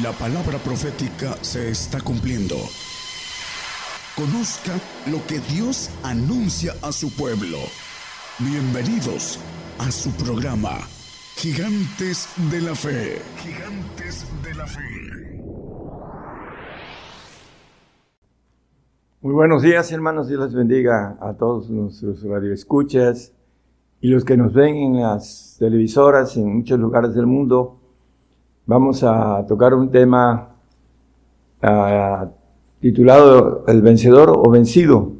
La palabra profética se está cumpliendo. Conozca lo que Dios anuncia a su pueblo. Bienvenidos a su programa, Gigantes de la Fe. Gigantes de la Fe. Muy buenos días, hermanos. Dios les bendiga a todos nuestros radioescuchas y los que nos ven en las televisoras en muchos lugares del mundo vamos a tocar un tema uh, titulado El vencedor o vencido.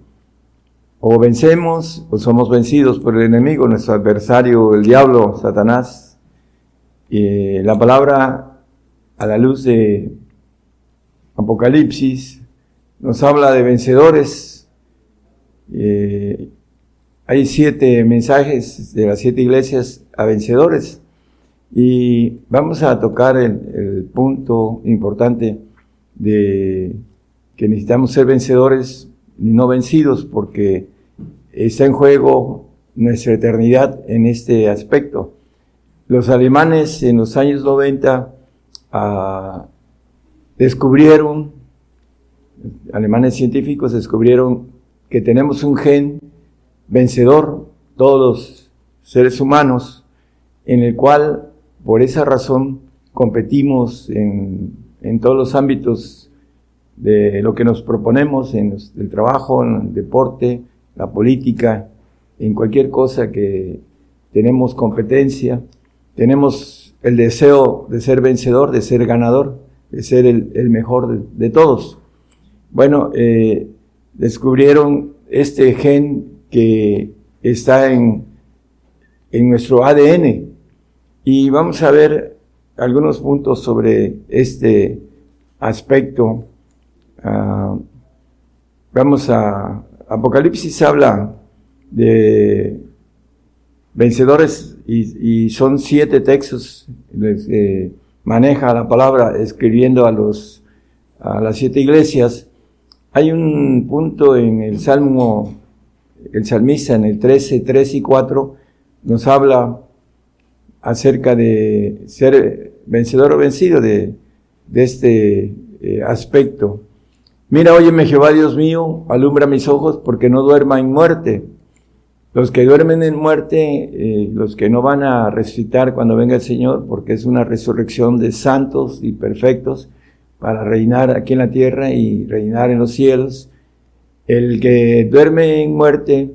O vencemos o somos vencidos por el enemigo, nuestro adversario, el diablo, Satanás. Y la palabra a la luz de Apocalipsis nos habla de vencedores. Eh, hay siete mensajes de las siete iglesias a vencedores. Y vamos a tocar el, punto importante de que necesitamos ser vencedores y no vencidos porque está en juego nuestra eternidad en este aspecto. Los alemanes en los años 90 ah, descubrieron, alemanes científicos descubrieron que tenemos un gen vencedor, todos los seres humanos, en el cual por esa razón competimos en, todos los ámbitos de lo que nos proponemos, en el trabajo, en el deporte, la política, en cualquier cosa que tenemos competencia, tenemos el deseo de ser vencedor, de ser ganador, de ser el, mejor de, todos. Bueno, eh, descubrieron este gen que está en, en nuestro ADN, y vamos a ver algunos puntos sobre este aspecto. Ah, vamos a Apocalipsis habla de vencedores y, son siete textos que maneja la palabra escribiendo a los a las siete iglesias. Hay un punto en el Salmo, el salmista en el 13, 3 y 4 nos habla acerca de ser vencedor o vencido de, este eh, aspecto. Mira, óyeme Jehová Dios mío, alumbra mis ojos porque no duerma en muerte. Los que duermen en muerte, eh, los que no van a resucitar cuando venga el Señor, porque es una resurrección de santos y perfectos para reinar aquí en la tierra y reinar en los cielos. El que duerme en muerte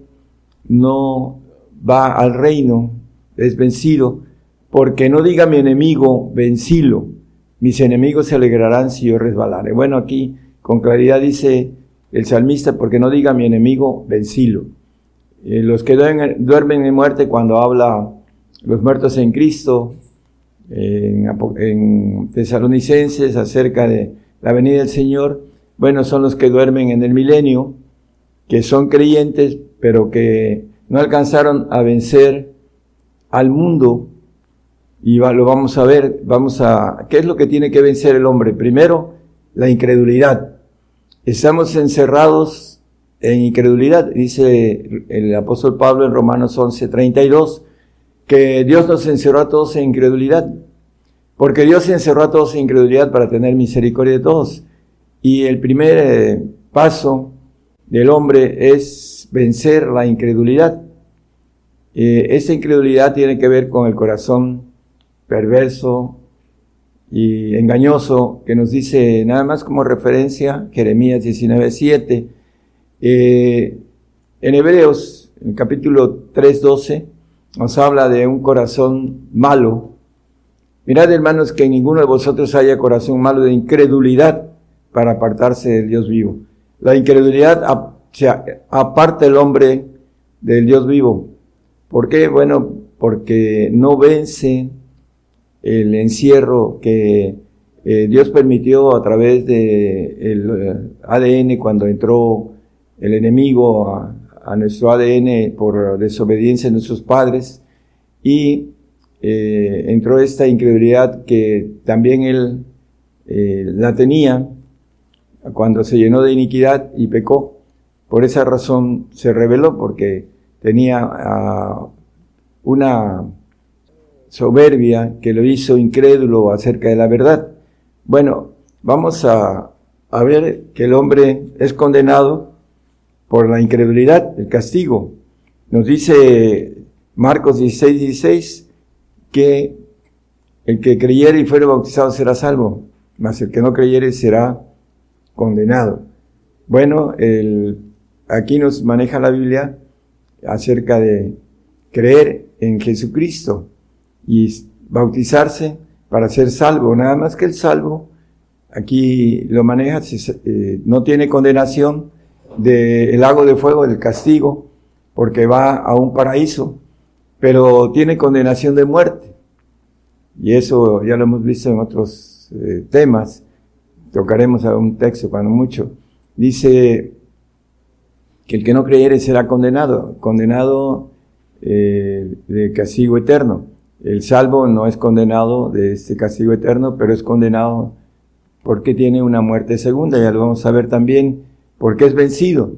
no va al reino, es vencido, porque no diga mi enemigo, vencilo, mis enemigos se alegrarán si yo resbalare. Bueno, aquí con claridad dice el salmista, porque no diga mi enemigo, vencilo. Eh, los que duermen, en muerte cuando habla los muertos en Cristo, en, en Tesalonicenses acerca de la venida del Señor, bueno, son los que duermen en el milenio, que son creyentes, pero que no alcanzaron a vencer al mundo y lo vamos a ver, vamos a, ¿qué es lo que tiene que vencer el hombre? Primero, la incredulidad. Estamos encerrados en incredulidad, dice el apóstol Pablo en Romanos 11, 32, que Dios nos encerró a todos en incredulidad, porque Dios encerró a todos en incredulidad para tener misericordia de todos. Y el primer eh, paso del hombre es vencer la incredulidad. Eh, esta incredulidad tiene que ver con el corazón perverso y engañoso que nos dice nada más como referencia Jeremías 19.7. Eh, en Hebreos, en el capítulo 3.12, nos habla de un corazón malo. Mirad, hermanos, que ninguno de vosotros haya corazón malo de incredulidad para apartarse del Dios vivo. La incredulidad aparta el hombre del Dios vivo. ¿Por qué? Bueno, porque no vence el encierro que eh, Dios permitió a través de el eh, ADN cuando entró el enemigo a, nuestro ADN por desobediencia de nuestros padres y eh, entró esta incredulidad que también él la tenía cuando se llenó de iniquidad y pecó. Por esa razón se rebeló porque tenía una soberbia que lo hizo incrédulo acerca de la verdad. Bueno, vamos a, a ver que el hombre es condenado por la incredulidad, el castigo. Nos dice Marcos 16, 16 que el que creyere y fuere bautizado será salvo, mas el que no creyere será condenado. Bueno, el, aquí nos maneja la Biblia acerca de creer en Jesucristo y bautizarse para ser salvo. Nada más que el salvo, aquí lo maneja, eh, no tiene condenación del lago de fuego, del castigo, porque va a un paraíso, pero tiene condenación de muerte. Y eso ya lo hemos visto en otros eh, temas. Tocaremos a un texto cuando mucho. Dice que el que no creyere será condenado, condenado eh, de castigo eterno. El salvo no es condenado de este castigo eterno, pero es condenado porque tiene una muerte segunda, ya lo vamos a ver también, porque es vencido.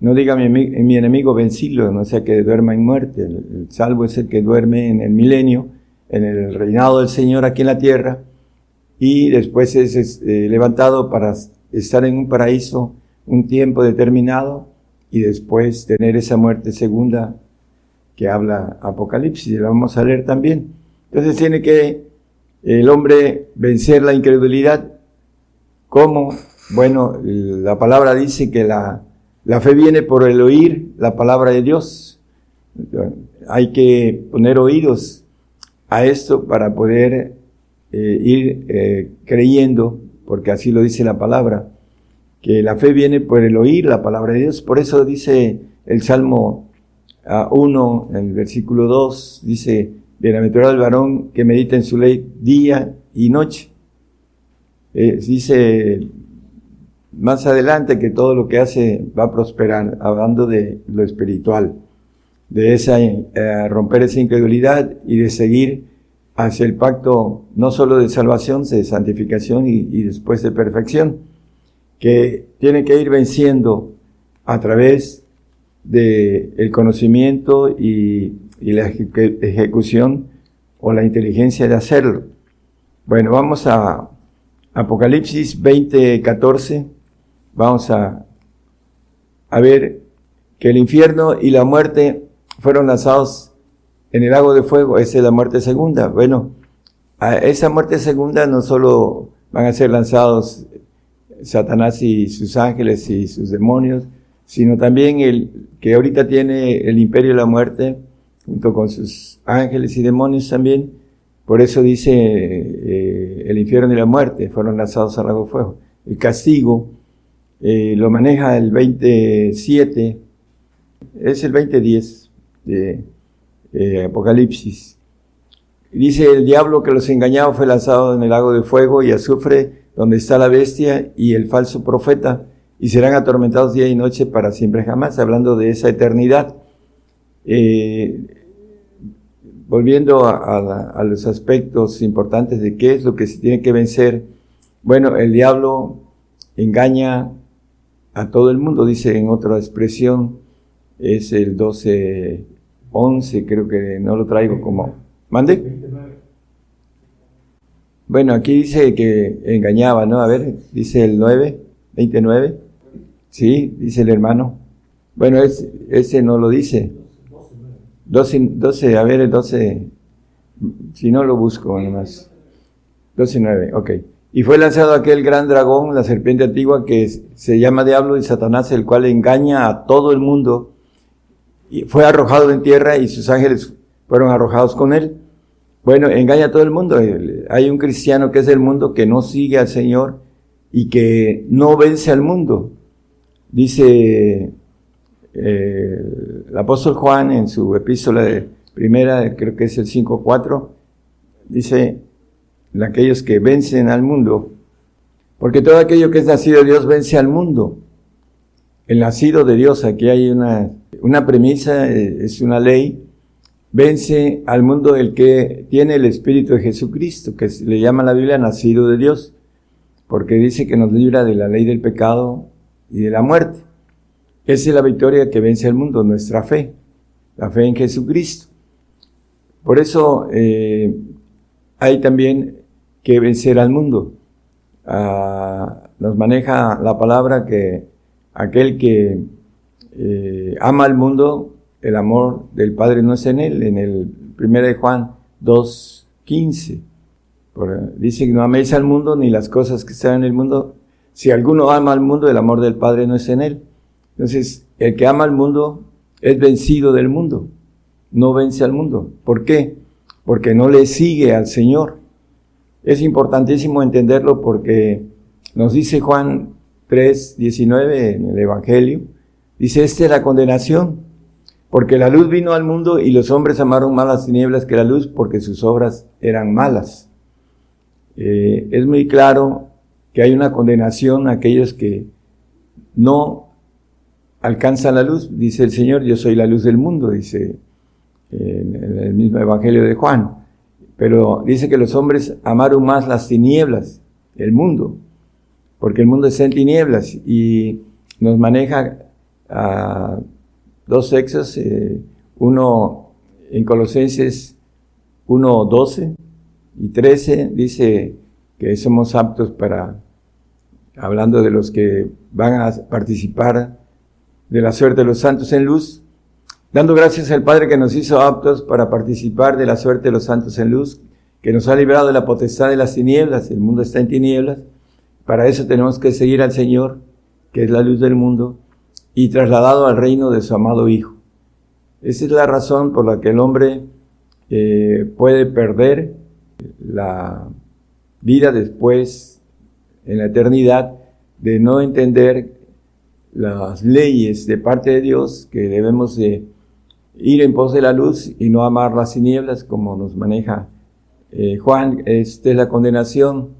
No diga mi, mi enemigo vencido, no sea que duerma en muerte. El, salvo es el que duerme en el milenio, en el reinado del Señor aquí en la tierra, y después es, eh, levantado para estar en un paraíso un tiempo determinado y después tener esa muerte segunda que habla Apocalipsis, y la vamos a leer también. Entonces tiene que el hombre vencer la incredulidad. ¿Cómo? Bueno, la palabra dice que la, la fe viene por el oír la palabra de Dios. Hay que poner oídos a esto para poder eh, ir eh, creyendo, porque así lo dice la palabra, que la fe viene por el oír la palabra de Dios. Por eso dice el Salmo 1, en el versículo 2, dice, bienaventurado el varón que medita en su ley día y noche. Eh, dice más adelante que todo lo que hace va a prosperar, hablando de lo espiritual, de esa, eh, romper esa incredulidad y de seguir hacia el pacto no solo de salvación, de santificación y, y después de perfección, que tiene que ir venciendo a través de el conocimiento y, la ejecución o la inteligencia de hacerlo. Bueno, vamos a Apocalipsis 20, 14. Vamos a, a ver que el infierno y la muerte fueron lanzados en el lago de fuego. Esa es la muerte segunda. Bueno, a esa muerte segunda no solo van a ser lanzados Satanás y sus ángeles y sus demonios, sino también el que ahorita tiene el imperio de la muerte, junto con sus ángeles y demonios también. Por eso dice eh, el infierno y la muerte fueron lanzados al lago de fuego. El castigo eh, lo maneja el 27, es el 2010 de eh, Apocalipsis. Dice el diablo que los engañaba fue lanzado en el lago de fuego y azufre donde está la bestia y el falso profeta y serán atormentados día y noche para siempre jamás, hablando de esa eternidad. Eh, volviendo a, los aspectos importantes de qué es lo que se tiene que vencer, bueno, el diablo engaña a todo el mundo, dice en otra expresión, es el 12, 11, creo que no lo traigo como... ¿Mande? Bueno, aquí dice que engañaba, ¿no? A ver, dice el 9, 29. Sí, dice el hermano. Bueno, es, ese no lo dice. 12, 12, a ver, el 12, si no lo busco nomás. 12, 9, ok. Y fue lanzado aquel gran dragón, la serpiente antigua, que se llama Diablo y Satanás, el cual engaña a todo el mundo. Y fue arrojado en tierra y sus ángeles fueron arrojados con él. Bueno, engaña a todo el mundo. Hay un cristiano que es del mundo que no sigue al Señor y que no vence al mundo. Dice eh, el apóstol Juan en su epístola de primera, creo que es el 5.4, dice, aquellos que vencen al mundo, porque todo aquello que es nacido de Dios vence al mundo. El nacido de Dios, aquí hay una, una premisa, eh, es una ley, vence al mundo el que tiene el Espíritu de Jesucristo, que le llama la Biblia nacido de Dios, porque dice que nos libra de la ley del pecado y de la muerte. Esa es la victoria que vence al mundo, nuestra fe, la fe en Jesucristo. Por eso eh, hay también que vencer al mundo. ah, nos maneja la palabra que aquel que eh, ama al mundo, el amor del Padre no es en él, en el 1 de Juan 2.15. Dice que no améis al mundo ni las cosas que están en el mundo. Si alguno ama al mundo, el amor del Padre no es en él. Entonces, el que ama al mundo es vencido del mundo, no vence al mundo. ¿Por qué? Porque no le sigue al Señor. Es importantísimo entenderlo porque nos dice Juan 3, 19 en el Evangelio, dice, esta es la condenación, porque la luz vino al mundo y los hombres amaron más las tinieblas que la luz porque sus obras eran malas. Eh, es muy claro que hay una condenación a aquellos que no alcanzan la luz, dice el Señor, yo soy la luz del mundo, dice en el mismo Evangelio de Juan. Pero dice que los hombres amaron más las tinieblas, el mundo, porque el mundo está en tinieblas y nos maneja a dos sexos, eh, uno en Colosenses 1, 12 y 13 dice que somos aptos para, hablando de los que van a participar de la suerte de los santos en luz, dando gracias al Padre que nos hizo aptos para participar de la suerte de los santos en luz, que nos ha librado de la potestad de las tinieblas, el mundo está en tinieblas, para eso tenemos que seguir al Señor, que es la luz del mundo, y trasladado al reino de su amado Hijo. Esa es la razón por la que el hombre eh, puede perder la vida después, en la eternidad, de no entender las leyes de parte de Dios que debemos de ir en pos de la luz y no amar las tinieblas como nos maneja eh, Juan. Esta es la condenación,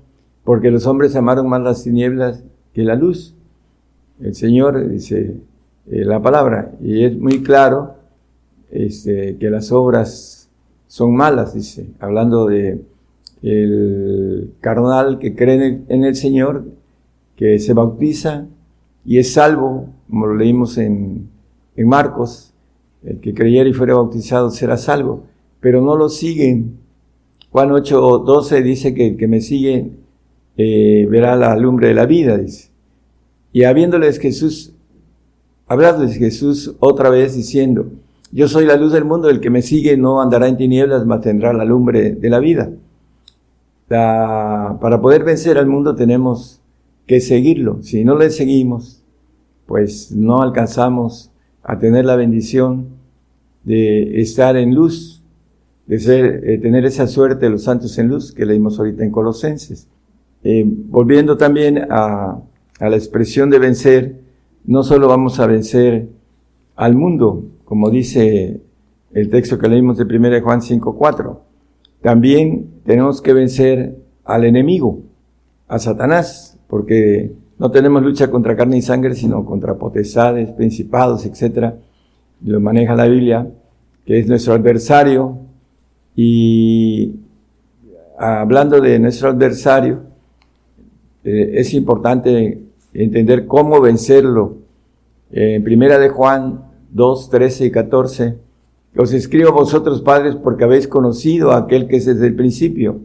porque los hombres amaron más las tinieblas que la luz. El Señor dice eh, la palabra, y es muy claro este, que las obras son malas, dice, hablando de el carnal que cree en el Señor, que se bautiza y es salvo, como lo leímos en, Marcos, el que creyera y fuera bautizado será salvo, pero no lo siguen. Juan 8, 12 dice que el que me sigue eh, verá la lumbre de la vida, dice. Y habiéndoles Jesús, hablarles Jesús otra vez diciendo, yo soy la luz del mundo, el que me sigue no andará en tinieblas, mas tendrá la lumbre de la vida. Para poder vencer al mundo tenemos que seguirlo. Si no le seguimos, pues no alcanzamos a tener la bendición de estar en luz, de ser, tener esa suerte de los santos en luz que leímos ahorita en Colosenses. Eh, volviendo también a, a la expresión de vencer, no solo vamos a vencer al mundo, como dice el texto que leímos de 1 Juan 5.4, también tenemos que vencer al enemigo, a Satanás, porque no tenemos lucha contra carne y sangre, sino contra potestades, principados, etc. Lo maneja la Biblia, que es nuestro adversario. Y hablando de nuestro adversario, eh, es importante entender cómo vencerlo. En primera de Juan 2, 13 y 14, os escribo a vosotros padres porque habéis conocido a aquel que es desde el principio.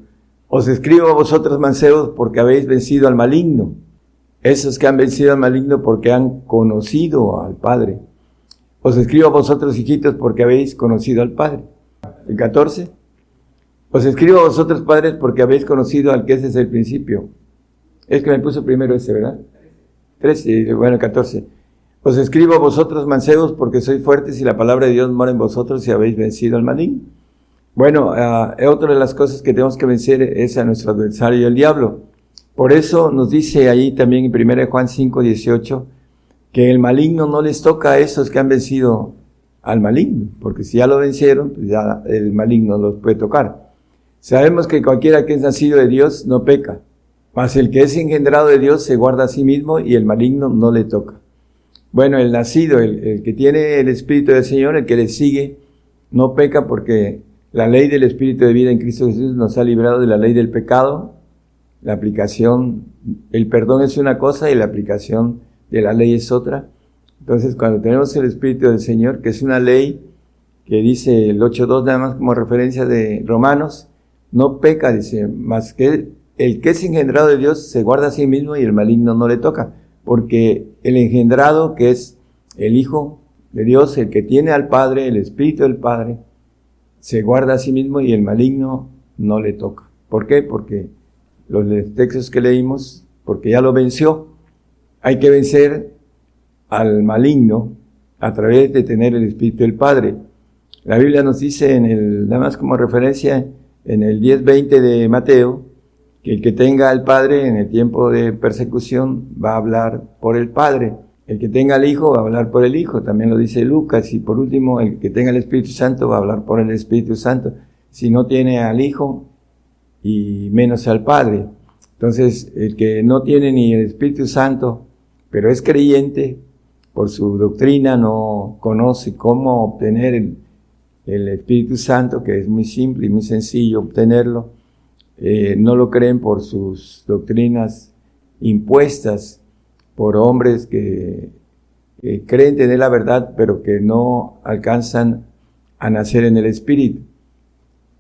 Os escribo a vosotros mancebos porque habéis vencido al maligno. Esos que han vencido al maligno porque han conocido al Padre. Os escribo a vosotros, hijitos, porque habéis conocido al Padre. El 14. Os escribo a vosotros, padres, porque habéis conocido al que es desde el principio. Es que me puso primero ese, ¿verdad? 13, bueno, 14. Os escribo a vosotros, mancebos, porque sois fuertes y la palabra de Dios mora en vosotros y habéis vencido al maligno. Bueno, uh, otra de las cosas que tenemos que vencer es a nuestro adversario, el diablo. Por eso nos dice ahí también en 1 Juan 5, 18, que el maligno no les toca a esos que han vencido al maligno, porque si ya lo vencieron, pues ya el maligno los puede tocar. Sabemos que cualquiera que es nacido de Dios no peca, mas el que es engendrado de Dios se guarda a sí mismo y el maligno no le toca. Bueno, el nacido, el, que tiene el Espíritu del Señor, el que le sigue, no peca porque la ley del Espíritu de vida en Cristo Jesús nos ha librado de la ley del pecado la aplicación, el perdón es una cosa y la aplicación de la ley es otra. Entonces, cuando tenemos el Espíritu del Señor, que es una ley que dice el 8.2 nada más como referencia de Romanos, no peca, dice, más que el que es engendrado de Dios se guarda a sí mismo y el maligno no le toca, porque el engendrado, que es el Hijo de Dios, el que tiene al Padre, el Espíritu del Padre, se guarda a sí mismo y el maligno no le toca. ¿Por qué? Porque los textos que leímos, porque ya lo venció. Hay que vencer al maligno a través de tener el Espíritu del Padre. La Biblia nos dice en el, nada más como referencia, en el 10.20 de Mateo, que el que tenga al Padre en el tiempo de persecución va a hablar por el Padre. El que tenga al Hijo va a hablar por el Hijo, también lo dice Lucas. Y por último, el que tenga el Espíritu Santo va a hablar por el Espíritu Santo. Si no tiene al Hijo y menos al Padre. Entonces, el que no tiene ni el Espíritu Santo, pero es creyente, por su doctrina no conoce cómo obtener el, el Espíritu Santo, que es muy simple y muy sencillo obtenerlo, eh, no lo creen por sus doctrinas impuestas por hombres que creen tener la verdad, pero que no alcanzan a nacer en el Espíritu.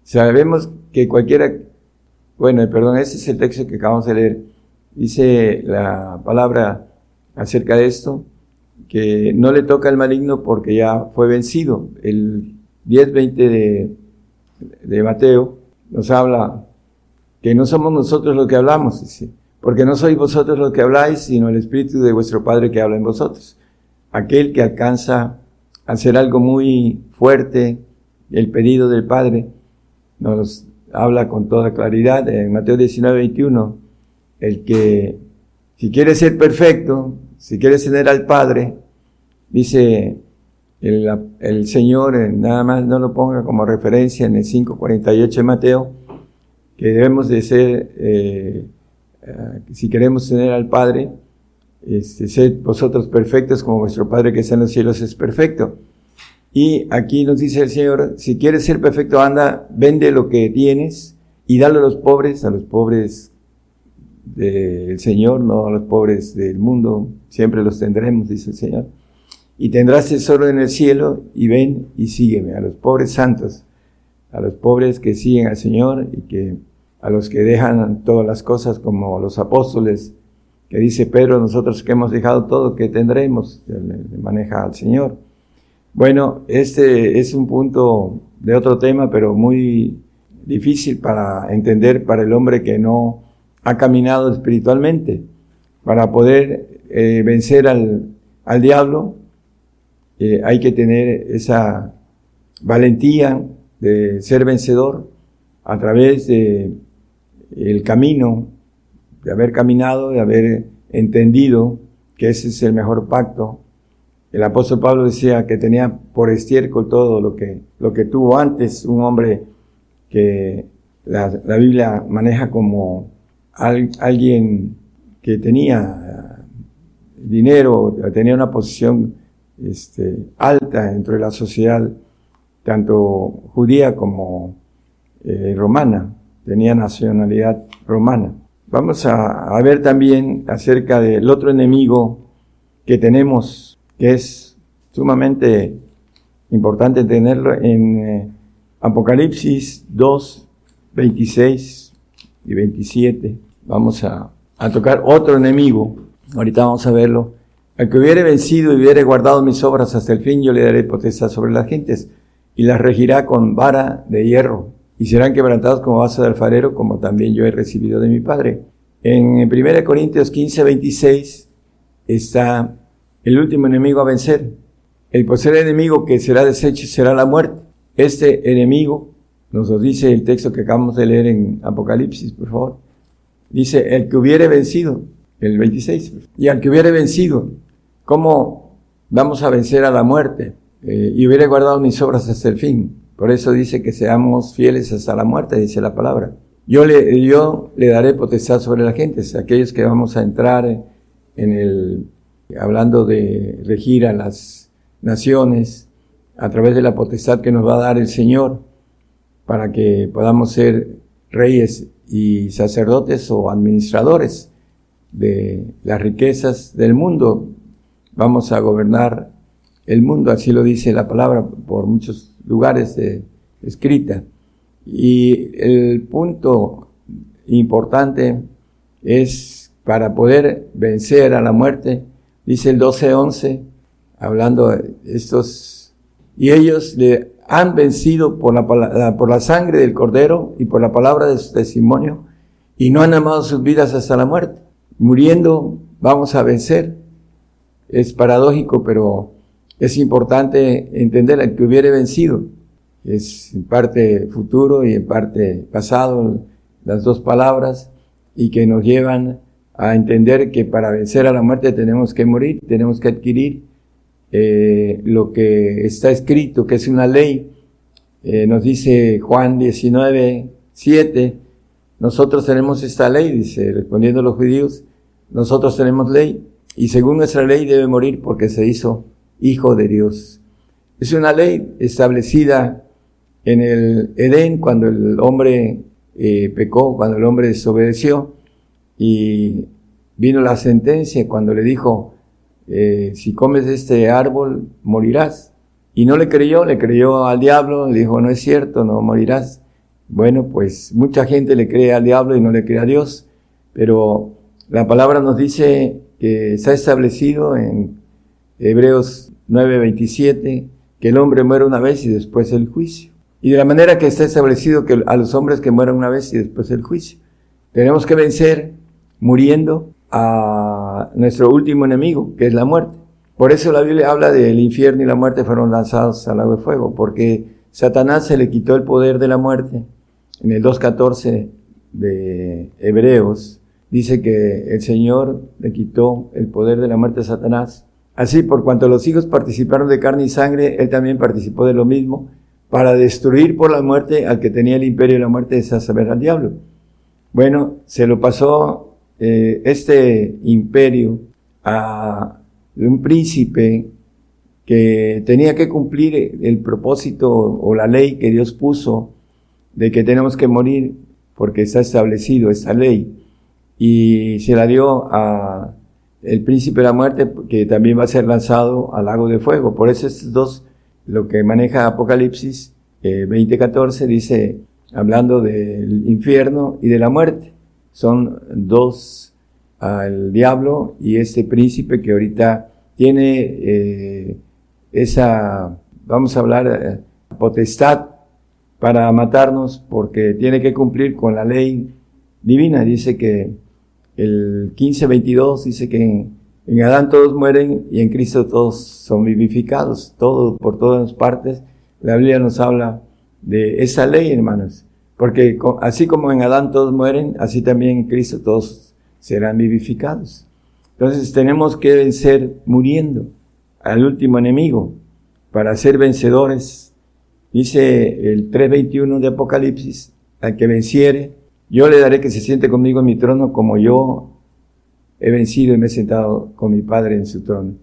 Sabemos que cualquiera, bueno, perdón, ese es el texto que acabamos de leer. Dice la palabra acerca de esto, que no le toca al maligno porque ya fue vencido. El 10-20 de, de Mateo nos habla que no somos nosotros los que hablamos, dice, porque no sois vosotros los que habláis, sino el Espíritu de vuestro Padre que habla en vosotros. Aquel que alcanza a hacer algo muy fuerte, el pedido del Padre, nos habla con toda claridad en Mateo 19, 21, el que si quiere ser perfecto, si quiere tener al Padre, dice el, el Señor, nada más no lo ponga como referencia en el 5.48 de Mateo, que debemos de ser, eh, eh, si queremos tener al Padre, este, sed vosotros perfectos como vuestro Padre que está en los cielos es perfecto. Y aquí nos dice el Señor, si quieres ser perfecto, anda, vende lo que tienes y dale a los pobres, a los pobres del Señor, no a los pobres del mundo, siempre los tendremos, dice el Señor. Y tendrás tesoro en el cielo y ven y sígueme, a los pobres santos, a los pobres que siguen al Señor y que a los que dejan todas las cosas como los apóstoles, que dice Pedro, nosotros que hemos dejado todo, que tendremos? Maneja al Señor. Bueno, este es un punto de otro tema, pero muy difícil para entender para el hombre que no ha caminado espiritualmente. Para poder eh, vencer al, al diablo, eh, hay que tener esa valentía de ser vencedor a través de el camino, de haber caminado, de haber entendido que ese es el mejor pacto. El apóstol Pablo decía que tenía por estiércol todo lo que, lo que tuvo antes un hombre que la, Biblia maneja como alguien que tenía dinero, tenía una posición este, alta dentro de la sociedad, tanto judía como eh, romana tenía nacionalidad romana. Vamos a, ver también acerca del otro enemigo que tenemos, que es sumamente importante tenerlo en eh, Apocalipsis 2, 26 y 27. Vamos a, a tocar otro enemigo. Ahorita vamos a verlo. Al que hubiere vencido y hubiere guardado mis obras hasta el fin, yo le daré potestad sobre las gentes y las regirá con vara de hierro y serán quebrantados como vaso de alfarero, como también yo he recibido de mi Padre. En 1 Corintios 15, 26 está el último enemigo a vencer. El poseer enemigo que será deshecho será la muerte. Este enemigo, nos lo dice el texto que acabamos de leer en Apocalipsis, por favor. Dice, el que hubiere vencido, el 26, y al que hubiere vencido, ¿cómo vamos a vencer a la muerte? Eh, y hubiere guardado mis obras hasta el fin. Por eso dice que seamos fieles hasta la muerte, dice la palabra. Yo le, yo le daré potestad sobre la gente, aquellos que vamos a entrar en el, hablando de regir a las naciones a través de la potestad que nos va a dar el Señor para que podamos ser reyes y sacerdotes o administradores de las riquezas del mundo. Vamos a gobernar el mundo, así lo dice la palabra por muchos lugares de escrita. Y el punto importante es para poder vencer a la muerte, dice el 12.11, hablando estos, y ellos le han vencido por la, por la sangre del cordero y por la palabra de su testimonio, y no han amado sus vidas hasta la muerte. Muriendo vamos a vencer. Es paradójico, pero es importante entender que hubiere vencido. Es en parte futuro y en parte pasado, las dos palabras, y que nos llevan a entender que para vencer a la muerte tenemos que morir, tenemos que adquirir eh, lo que está escrito, que es una ley. Eh, nos dice Juan 19, 7, nosotros tenemos esta ley, dice, respondiendo a los judíos, nosotros tenemos ley y según nuestra ley debe morir porque se hizo hijo de Dios. Es una ley establecida en el Edén cuando el hombre eh, pecó, cuando el hombre desobedeció y vino la sentencia cuando le dijo, eh, si comes este árbol morirás. Y no le creyó, le creyó al diablo, le dijo, no es cierto, no morirás. Bueno, pues mucha gente le cree al diablo y no le cree a Dios, pero la palabra nos dice que está establecido en Hebreos 9:27 que el hombre muere una vez y después el juicio. Y de la manera que está establecido que a los hombres que mueren una vez y después el juicio. Tenemos que vencer muriendo a nuestro último enemigo, que es la muerte. Por eso la Biblia habla del infierno y la muerte fueron lanzados al lago de fuego, porque Satanás se le quitó el poder de la muerte. En el 2.14 de Hebreos, dice que el Señor le quitó el poder de la muerte a Satanás. Así, por cuanto los hijos participaron de carne y sangre, él también participó de lo mismo, para destruir por la muerte al que tenía el imperio de la muerte, es a saber al diablo. Bueno, se lo pasó eh, este imperio a un príncipe que tenía que cumplir el propósito o la ley que Dios puso de que tenemos que morir porque está establecido esta ley y se la dio a el príncipe de la muerte que también va a ser lanzado al lago de fuego. Por eso estos dos, lo que maneja Apocalipsis eh, 2014 dice, hablando del infierno y de la muerte, son dos, al diablo y este príncipe que ahorita tiene eh, esa, vamos a hablar, eh, potestad para matarnos porque tiene que cumplir con la ley divina. Dice que el 15-22 dice que en, Adán todos mueren y en Cristo todos son vivificados, todo, por todas partes. La Biblia nos habla de esa ley, hermanos, porque así como en Adán todos mueren, así también en Cristo todos serán vivificados. Entonces tenemos que vencer muriendo al último enemigo para ser vencedores. Dice el 3.21 de Apocalipsis, al que venciere, yo le daré que se siente conmigo en mi trono como yo he vencido y me he sentado con mi Padre en su trono.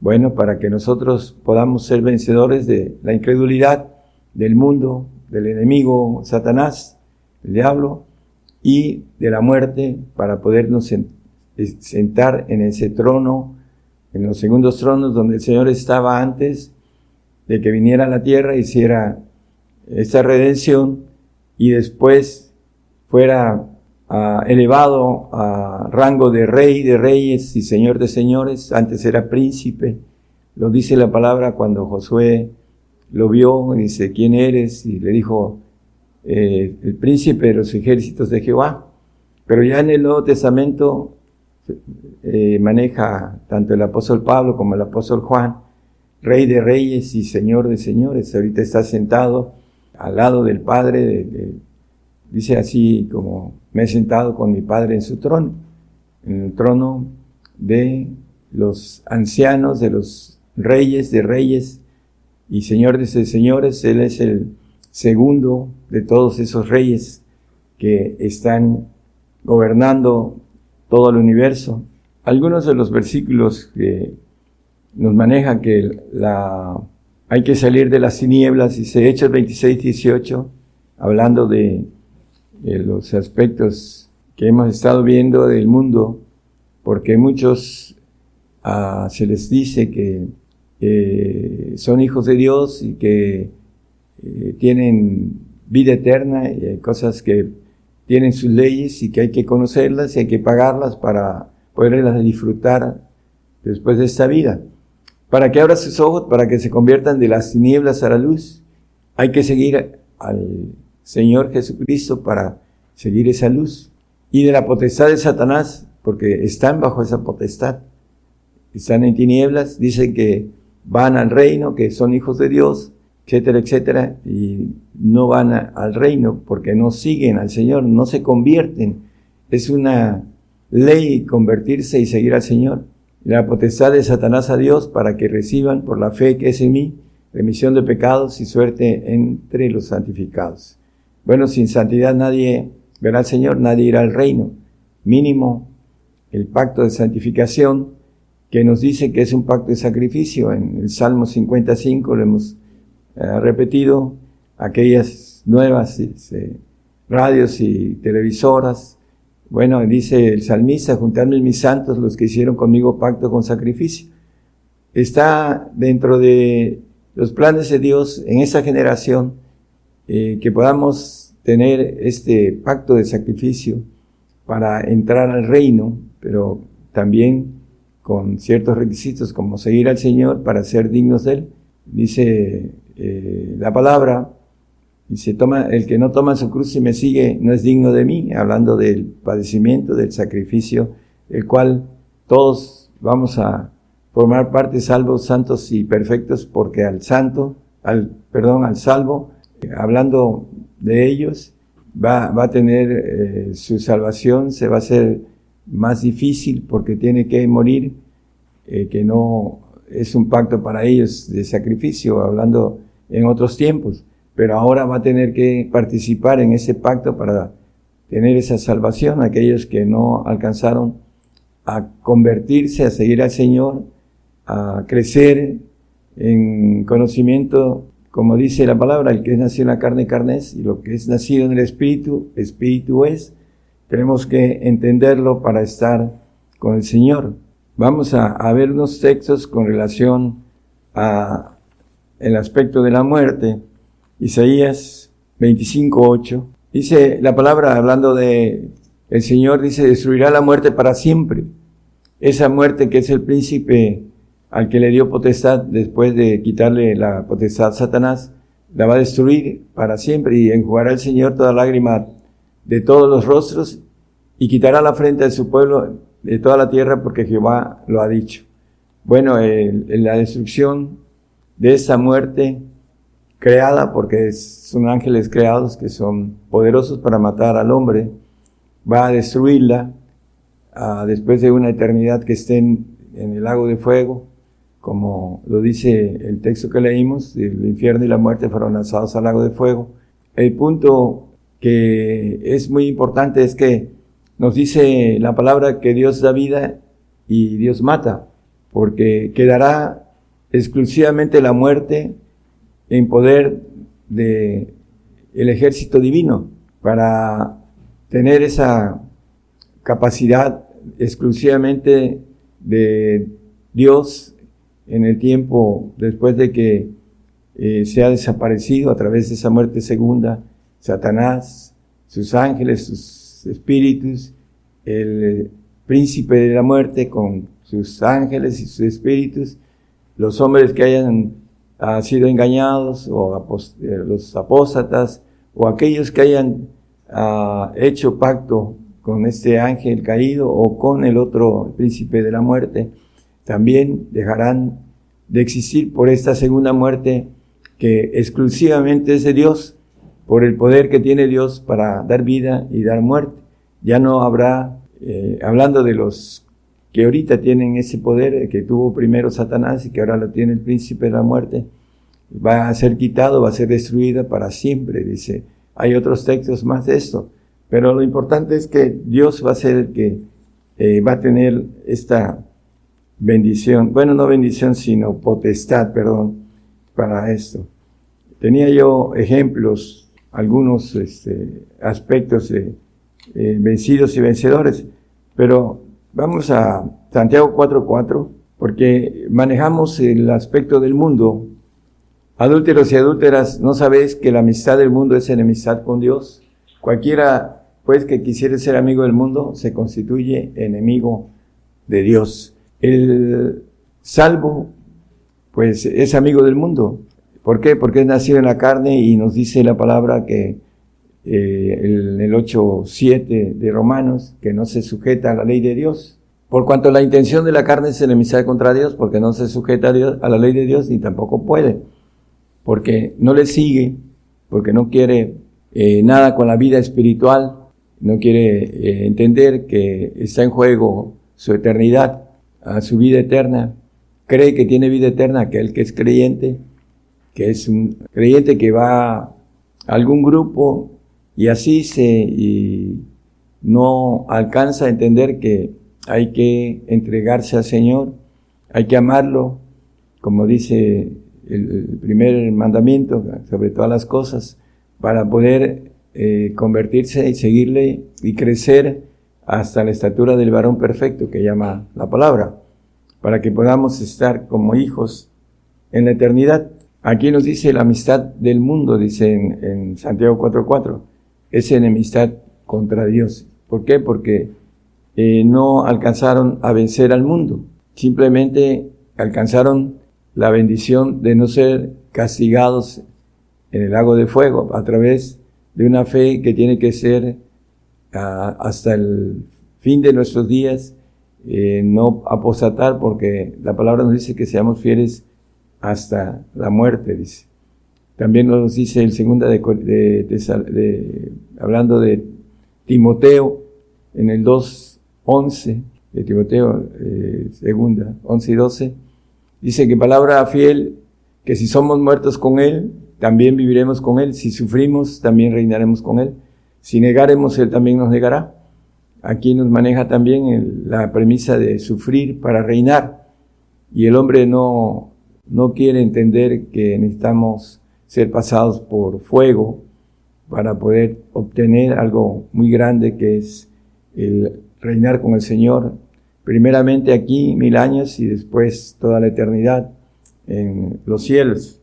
Bueno, para que nosotros podamos ser vencedores de la incredulidad, del mundo, del enemigo Satanás, el diablo, y de la muerte, para podernos sentar en ese trono, en los segundos tronos donde el Señor estaba antes de que viniera a la tierra, hiciera esta redención y después fuera ah, elevado a rango de rey de reyes y señor de señores, antes era príncipe, lo dice la palabra cuando Josué lo vio, dice, ¿quién eres? Y le dijo, eh, el príncipe de los ejércitos de Jehová. Pero ya en el Nuevo Testamento eh, maneja tanto el apóstol Pablo como el apóstol Juan, rey de reyes y señor de señores. Ahorita está sentado al lado del Padre, de, Dice así como me he sentado con mi Padre en su trono, en el trono de los ancianos, de los reyes de reyes y señores de señores. Él es el segundo de todos esos reyes que están gobernando todo el universo. Algunos de los versículos que nos manejan que la, hay que salir de las tinieblas, dice Hechos 26, 18, hablando de los aspectos que hemos estado viendo del mundo, porque muchos ah, se les dice que son hijos de Dios y que eh, tienen vida eterna y hay cosas que tienen sus leyes y que hay que conocerlas y hay que pagarlas para poderlas disfrutar después de esta vida. Para que abra sus ojos, para que se conviertan de las tinieblas a la luz, hay que seguir al Señor Jesucristo para seguir esa luz. Y de la potestad de Satanás, porque están bajo esa potestad. Están en tinieblas, dicen que van al reino, que son hijos de Dios, etcétera, etcétera, y no van al reino porque no siguen al Señor, no se convierten. Es una ley convertirse y seguir al Señor. La potestad de Satanás a Dios para que reciban por la fe que es en mí remisión de pecados y suerte entre los santificados. Bueno, sin santidad nadie verá al Señor, nadie irá al reino. Mínimo el pacto de santificación que nos dice que es un pacto de sacrificio. En el Salmo 55 lo hemos eh, repetido, aquellas nuevas este, radios y televisoras. Bueno, dice el salmista, juntarme mis santos, los que hicieron conmigo pacto con sacrificio. Está dentro de los planes de Dios en esa generación eh, que podamos tener este pacto de sacrificio para entrar al reino, pero también con ciertos requisitos como seguir al Señor para ser dignos de Él. Dice eh, la palabra, dice, toma, el que no toma su cruz y me sigue no es digno de mí, hablando del padecimiento, del sacrificio, el cual todos vamos a formar parte salvos, santos y perfectos, porque al santo, al, perdón, al salvo, hablando de ellos, va, va a tener eh, su salvación, se va a hacer más difícil porque tiene que morir, eh, que no es un pacto para ellos de sacrificio, hablando en otros tiempos, pero ahora va a tener que participar en ese pacto para tener esa salvación, aquellos que no alcanzaron a convertirse, a seguir al Señor, a crecer en conocimiento, como dice la palabra, el que es nacido en la carne, carne es, y lo que es nacido en el Espíritu, Espíritu es. Tenemos que entenderlo para estar con el Señor. Vamos a, ver unos textos con relación a el aspecto de la muerte. Isaías 25.8. Dice la palabra hablando de el Señor dice destruirá la muerte para siempre. Esa muerte que es el príncipe al que le dio potestad después de quitarle la potestad Satanás, la va a destruir para siempre y enjugará el Señor toda lágrima de todos los rostros y quitará la frente de su pueblo de toda la tierra porque Jehová lo ha dicho. Bueno, en la destrucción de esa muerte creada, porque son ángeles creados que son poderosos para matar al hombre, va a destruirla ah, después de una eternidad que estén en el lago de fuego, como lo dice el texto que leímos, el infierno y la muerte fueron lanzados al lago de fuego. El punto que es muy importante es que nos dice la palabra que Dios da vida y Dios mata, porque quedará exclusivamente la muerte en poder de el ejército divino para tener esa capacidad exclusivamente de Dios en el tiempo después de que eh, se ha desaparecido a través de esa muerte segunda, Satanás, sus ángeles, sus espíritus, el príncipe de la muerte con sus ángeles y sus espíritus, los hombres que hayan sido engañados, o eh, los apóstatas, o aquellos que hayan hecho pacto con este ángel caído o con el otro príncipe de la muerte, también dejarán de existir por esta segunda muerte que exclusivamente es de Dios, por el poder que tiene Dios para dar vida y dar muerte. Ya no habrá, eh, hablando de los que ahorita tienen ese poder que tuvo primero Satanás y que ahora lo tiene el príncipe de la muerte, va a ser quitado, va a ser destruida para siempre, dice. Hay otros textos más de esto, pero lo importante es que Dios va a ser el que eh, va a tener esta bendición, bueno, no bendición, sino potestad, perdón, para esto. Tenía yo ejemplos, algunos este, aspectos eh, vencidos y vencedores, pero Vamos a Santiago 4.4, porque manejamos el aspecto del mundo. Adúlteros y adúlteras, ¿no sabéis que la amistad del mundo es enemistad con Dios? Cualquiera pues que quisiere ser amigo del mundo se constituye enemigo de Dios. El salvo, pues es amigo del mundo. ¿Por qué? Porque es nacido en la carne y nos dice la palabra que eh, en el 8.7 de Romanos, que no se sujeta a la ley de Dios. Por cuanto la intención de la carne es enemistad contra Dios, porque no se sujeta a, Dios, a la ley de Dios ni tampoco puede, porque no le sigue, porque no quiere eh, nada con la vida espiritual, no quiere eh, entender que está en juego su eternidad, a su vida eterna, cree que tiene vida eterna aquel que es creyente, que es un creyente que va a algún grupo y así se y no alcanza a entender que hay que entregarse al Señor, hay que amarlo, como dice el, primer mandamiento, sobre todas las cosas, para poder eh, convertirse y seguirle y crecer hasta la estatura del varón perfecto que llama la palabra, para que podamos estar como hijos en la eternidad. Aquí nos dice la amistad del mundo, dice en, en Santiago 4.4, es enemistad contra Dios. ¿Por qué? Porque eh, no alcanzaron a vencer al mundo, simplemente alcanzaron la bendición de no ser castigados en el lago de fuego a través de una fe que tiene que ser hasta el fin de nuestros días, eh, no apostatar porque la palabra nos dice que seamos fieles hasta la muerte, dice. También nos dice el segunda de, de, hablando de Timoteo, en el 2.11 de Timoteo, eh, segunda, 11 y 12, dice que palabra fiel, que si somos muertos con Él, también viviremos con Él, si sufrimos, también reinaremos con Él, si negaremos, Él también nos negará. Aquí nos maneja también la premisa de sufrir para reinar, y el hombre no, no quiere entender que necesitamos ser pasados por fuego para poder obtener algo muy grande que es el reinar con el Señor, primeramente aquí mil años y después toda la eternidad en los cielos,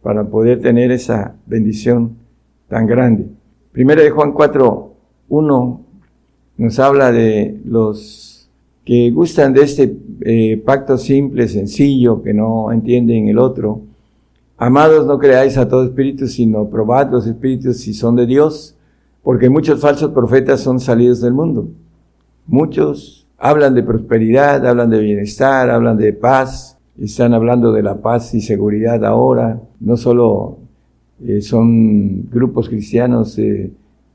para poder tener esa bendición tan grande. Primera de Juan 4, 1 nos habla de los que gustan de este eh, pacto simple, sencillo, que no entienden el otro, Amados, no creáis a todo espíritu, sino probad los espíritus si son de Dios, porque muchos falsos profetas son salidos del mundo. Muchos hablan de prosperidad, hablan de bienestar, hablan de paz, están hablando de la paz y seguridad ahora. No solo eh, son grupos cristianos eh,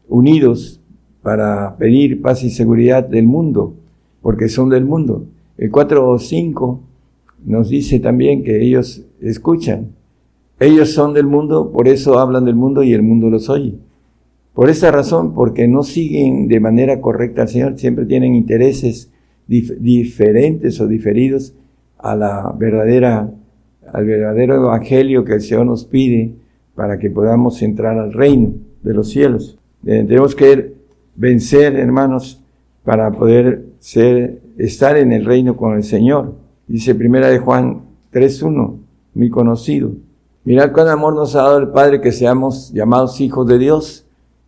unidos para pedir paz y seguridad del mundo, porque son del mundo. El 4 o 5 nos dice también que ellos escuchan, ellos son del mundo, por eso hablan del mundo y el mundo los oye. Por esa razón, porque no siguen de manera correcta al Señor, siempre tienen intereses diferentes o diferidos a la verdadera, al verdadero evangelio que el Señor nos pide para que podamos entrar al reino de los cielos. Eh, tenemos que vencer, hermanos, para poder estar en el reino con el Señor. Dice primera de Juan 3.1, muy conocido. Mirad cuán amor nos ha dado el Padre que seamos llamados hijos de Dios.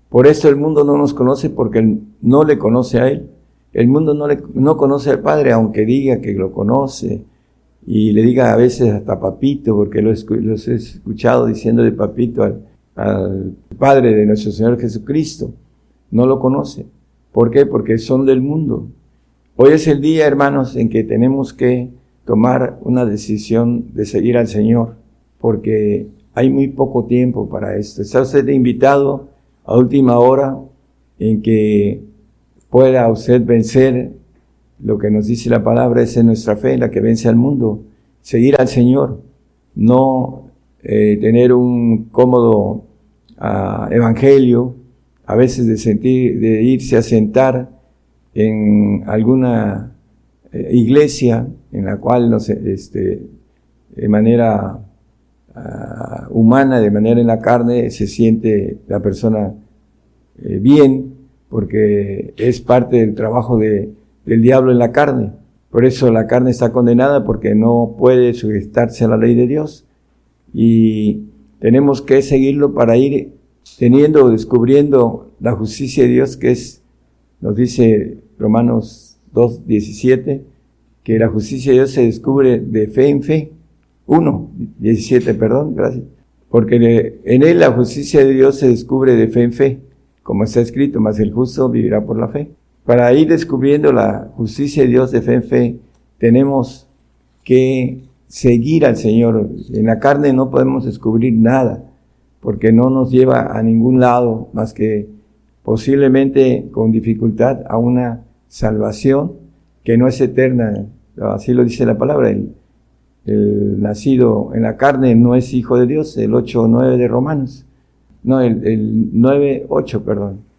Por eso el mundo no nos conoce porque no le conoce a Él. El mundo no, le, no conoce al Padre, aunque diga que lo conoce y le diga a veces hasta papito, porque los, he escuchado diciendo de papito al, al Padre de nuestro Señor Jesucristo. No lo conoce. ¿Por qué? Porque son del mundo. Hoy es el día, hermanos, en que tenemos que tomar una decisión de seguir al Señor porque hay muy poco tiempo para esto. Está usted invitado a última hora en que pueda usted vencer lo que nos dice la palabra, es nuestra fe, la que vence al mundo. Seguir al Señor, no eh, tener un cómodo ah, evangelio, a veces de sentir, de irse a sentar en alguna eh, iglesia en la cual no sé, este, de manera Ah, humana, de manera en la carne, se siente la persona eh, bien, porque es parte del trabajo de, del diablo en la carne. Por eso la carne está condenada porque no puede sujetarse a la ley de Dios. Y tenemos que seguirlo para ir teniendo o descubriendo la justicia de Dios que es Nos dice Romanos 2, 17, que la justicia de Dios se descubre de fe en fe. 1, 17, perdón, gracias. Porque en él la justicia de Dios se descubre de fe en fe, como está escrito, mas el justo vivirá por la fe. Para ir descubriendo la justicia de Dios de fe en fe, tenemos que seguir al Señor. En la carne no podemos descubrir nada, porque no nos lleva a ningún lado más que posiblemente con dificultad a una salvación que no es eterna. Así lo dice la palabra. El, nacido en la carne no es hijo de Dios, el 8 o 9 de Romanos. No, el, el 9, 8, perdón.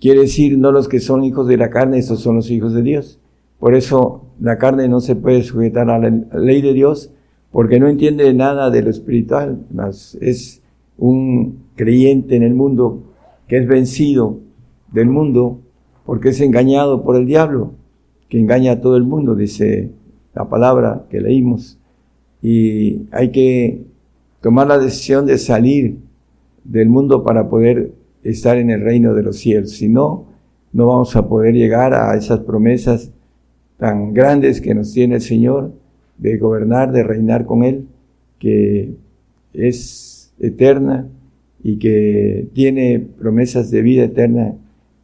Quiere decir, no los que son hijos de la carne, estos son los hijos de Dios. Por eso la carne no se puede sujetar a la ley de Dios, porque no entiende nada de lo espiritual, más es un creyente en el mundo que es vencido del mundo porque es engañado por el diablo, que engaña a todo el mundo, dice la palabra que leímos. Y hay que tomar la decisión de salir del mundo para poder estar en el reino de los cielos. Si no, no vamos a poder llegar a esas promesas tan grandes que nos tiene el Señor de gobernar, de reinar con Él, que es eterna y que tiene promesas de vida eterna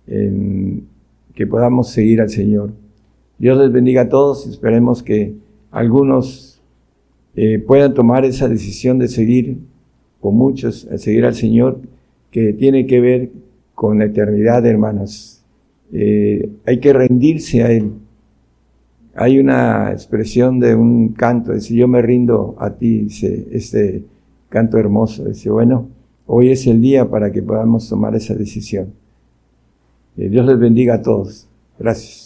en que podamos seguir al Señor. Dios les bendiga a todos y esperemos que algunos eh, puedan tomar esa decisión de seguir, o muchos, a seguir al Señor, que tiene que ver con la eternidad, hermanos. Eh, hay que rendirse a Él. Hay una expresión de un canto, dice, yo me rindo a ti, dice este canto hermoso. Dice, bueno, hoy es el día para que podamos tomar esa decisión. Dios les bendiga a todos. Gracias.